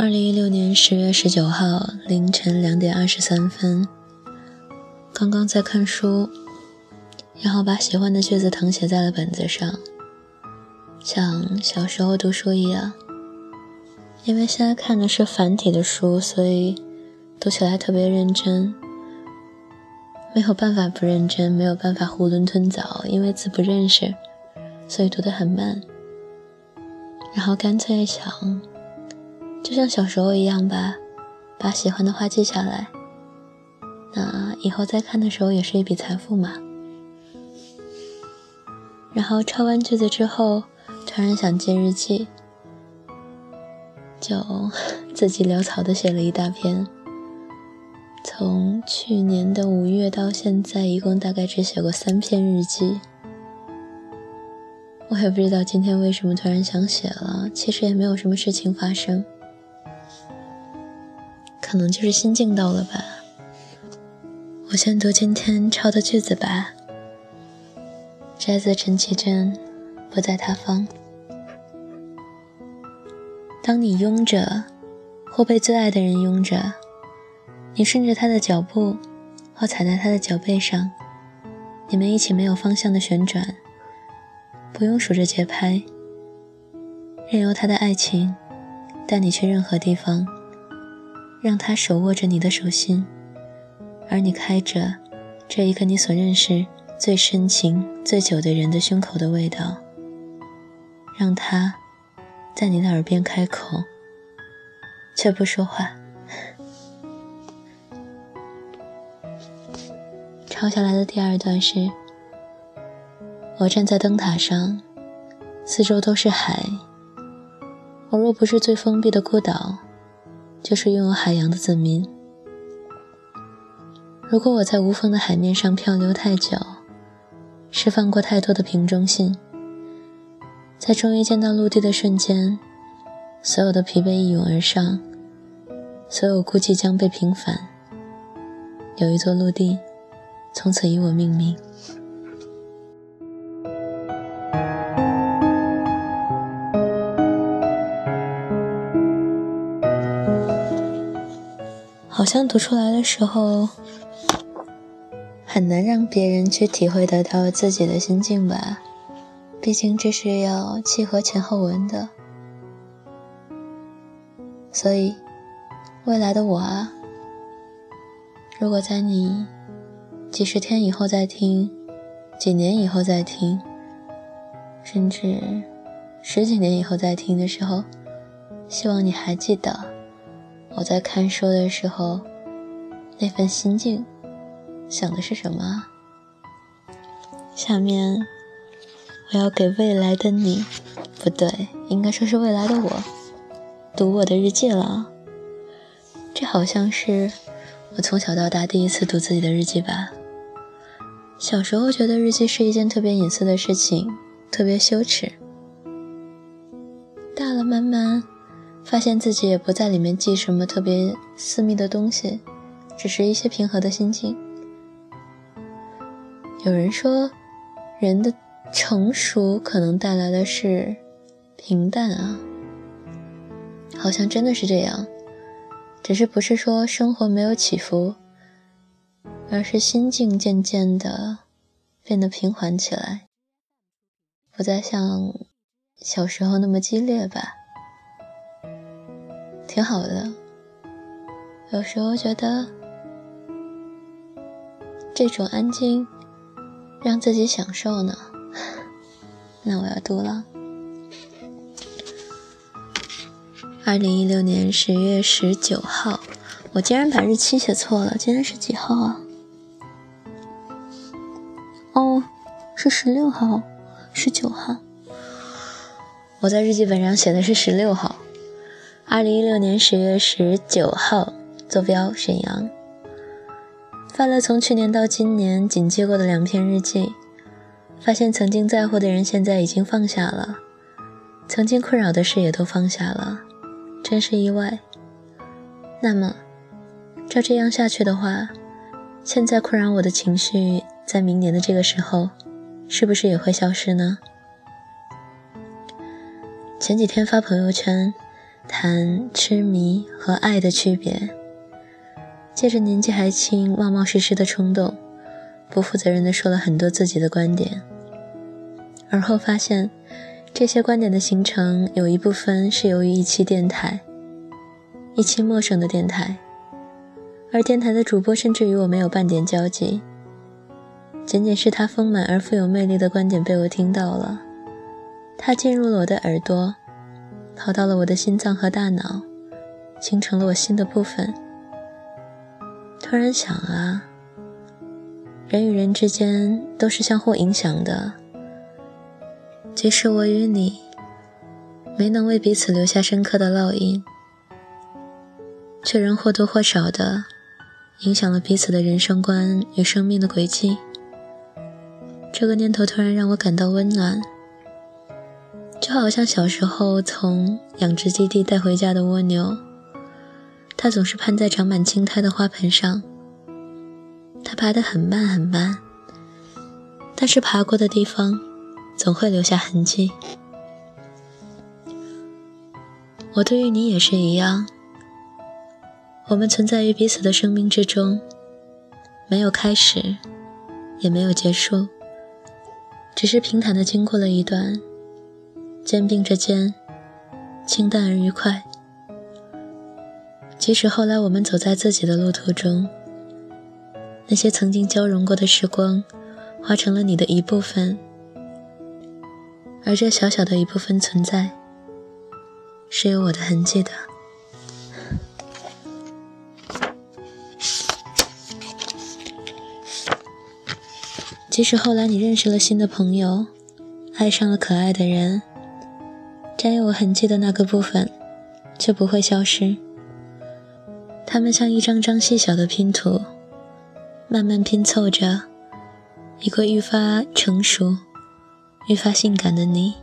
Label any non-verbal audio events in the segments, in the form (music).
二零一六年十月十九号凌晨两点二十三分，刚刚在看书，然后把喜欢的句子誊写在了本子上，像小时候读书一样。因为现在看的是繁体的书，所以读起来特别认真，没有办法不认真，没有办法囫囵吞枣，因为字不认识，所以读得很慢。然后干脆想。就像小时候一样吧，把喜欢的话记下来，那以后再看的时候也是一笔财富嘛。然后抄完句子之后，突然想记日记，就 (laughs) 自己潦草的写了一大篇。从去年的五月到现在，一共大概只写过三篇日记。我也不知道今天为什么突然想写了，其实也没有什么事情发生。可能就是心境到了吧。我先读今天抄的句子吧。摘自陈绮贞，不在他方。当你拥着，或被最爱的人拥着，你顺着他的脚步，或踩在他的脚背上，你们一起没有方向的旋转，不用数着节拍，任由他的爱情带你去任何地方。让他手握着你的手心，而你开着这一个你所认识最深情、最久的人的胸口的味道。让他在你的耳边开口，却不说话。抄下来的第二段是：我站在灯塔上，四周都是海。我若不是最封闭的孤岛。就是拥有海洋的子民。如果我在无风的海面上漂流太久，释放过太多的瓶中信，在终于见到陆地的瞬间，所有的疲惫一涌而上，所有孤寂将被平反。有一座陆地，从此以我命名。好像读出来的时候，很难让别人去体会得到自己的心境吧。毕竟这是要契合前后文的，所以未来的我啊，如果在你几十天以后再听，几年以后再听，甚至十几年以后再听的时候，希望你还记得。我在看书的时候，那份心境，想的是什么？下面我要给未来的你，不对，应该说是未来的我，读我的日记了。这好像是我从小到大第一次读自己的日记吧。小时候觉得日记是一件特别隐私的事情，特别羞耻。大了慢慢。发现自己也不在里面记什么特别私密的东西，只是一些平和的心境。有人说，人的成熟可能带来的是平淡啊，好像真的是这样。只是不是说生活没有起伏，而是心境渐渐的变得平缓起来，不再像小时候那么激烈吧。挺好的，有时候觉得这种安静让自己享受呢。(laughs) 那我要读了。二零一六年十月十九号，我竟然把日期写错了，今天是几号啊？哦，是十六号，十九号。我在日记本上写的是十六号。二零一六年十月十九号，坐标沈阳。发了从去年到今年仅记过的两篇日记，发现曾经在乎的人现在已经放下了，曾经困扰的事也都放下了，真是意外。那么，照这样下去的话，现在困扰我的情绪，在明年的这个时候，是不是也会消失呢？前几天发朋友圈。谈痴迷和爱的区别。借着年纪还轻、冒冒失失的冲动，不负责任地说了很多自己的观点，而后发现，这些观点的形成有一部分是由于一期电台，一期陌生的电台，而电台的主播甚至与我没有半点交集，仅仅是他丰满而富有魅力的观点被我听到了，他进入了我的耳朵，跑到了我的心脏和大脑，形成了我心的部分。突然想啊，人与人之间都是相互影响的。即使我与你没能为彼此留下深刻的烙印，却仍或多或少的影响了彼此的人生观与生命的轨迹。这个念头突然让我感到温暖，就好像小时候从养殖基地带回家的蜗牛。它总是攀在长满青苔的花盆上，它爬得很慢很慢，但是爬过的地方总会留下痕迹。我对于你也是一样，我们存在于彼此的生命之中，没有开始，也没有结束，只是平坦的经过了一段，肩并着肩，清淡而愉快。即使后来我们走在自己的路途中，那些曾经交融过的时光，化成了你的一部分，而这小小的一部分存在，是有我的痕迹的。即使后来你认识了新的朋友，爱上了可爱的人，沾有我痕迹的那个部分，就不会消失。它们像一张张细小的拼图，慢慢拼凑着一个愈发成熟、愈发性感的你。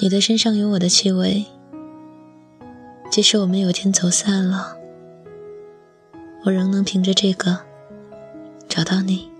你的身上有我的气味，即使我们有天走散了，我仍能凭着这个找到你。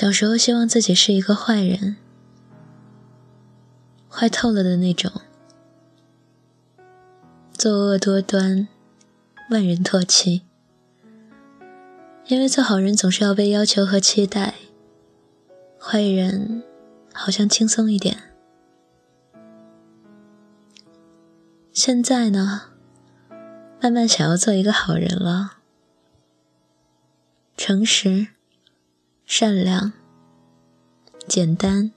小时候希望自己是一个坏人，坏透了的那种，作恶多端，万人唾弃。因为做好人总是要被要求和期待，坏人好像轻松一点。现在呢，慢慢想要做一个好人了，诚实。善良、简单、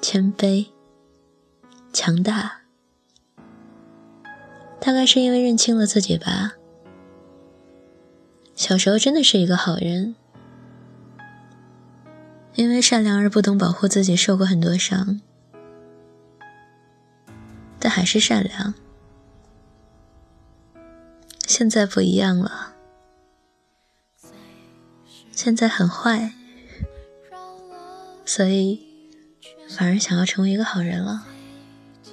谦卑、强大，大概是因为认清了自己吧。小时候真的是一个好人，因为善良而不懂保护自己，受过很多伤，但还是善良。现在不一样了。现在很坏，所以反而想要成为一个好人了。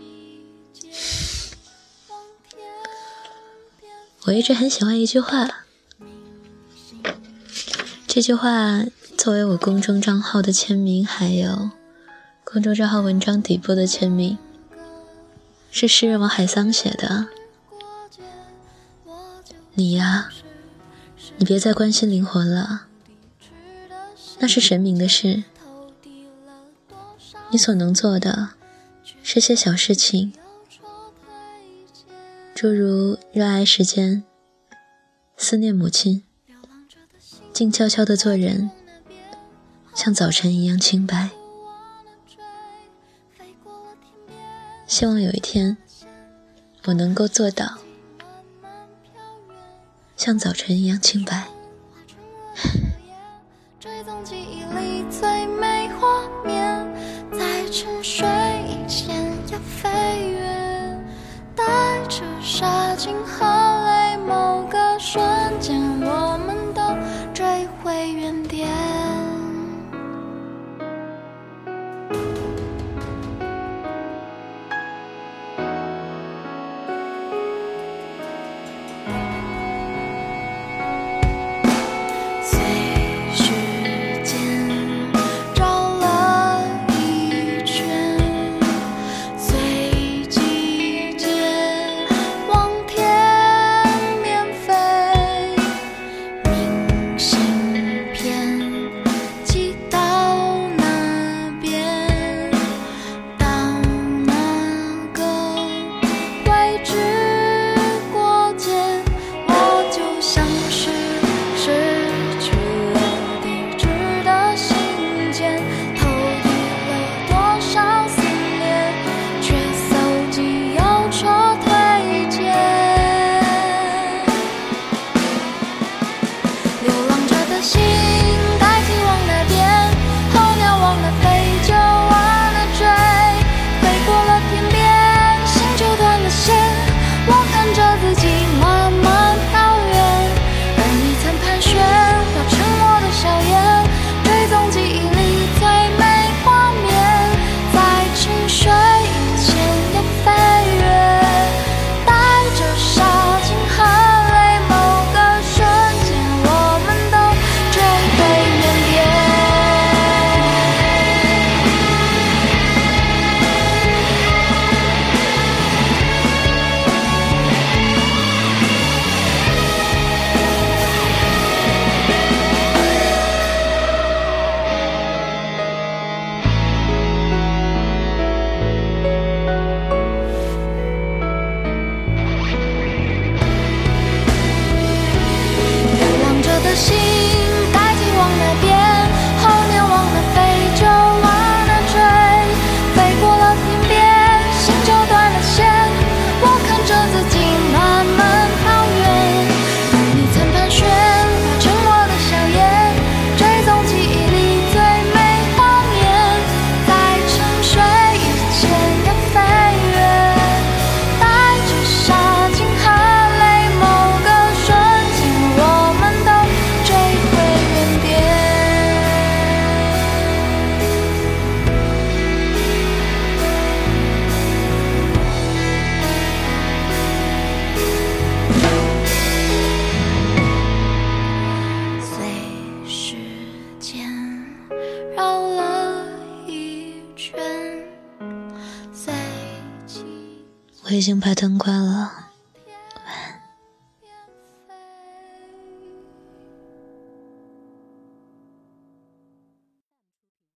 (laughs) 我一直很喜欢一句话，这句话作为我公众账号的签名，还有公众账号文章底部的签名，是诗人王海桑写的。你呀，你别再关心灵魂了。那是神明的事，你所能做的是些小事情，诸如热爱时间、思念母亲、静悄悄的做人，像早晨一样清白。希望有一天，我能够做到像早晨一样清白。追踪记忆里最美画面，在沉睡以前要飞越，带着沙金河。已经把灯关了。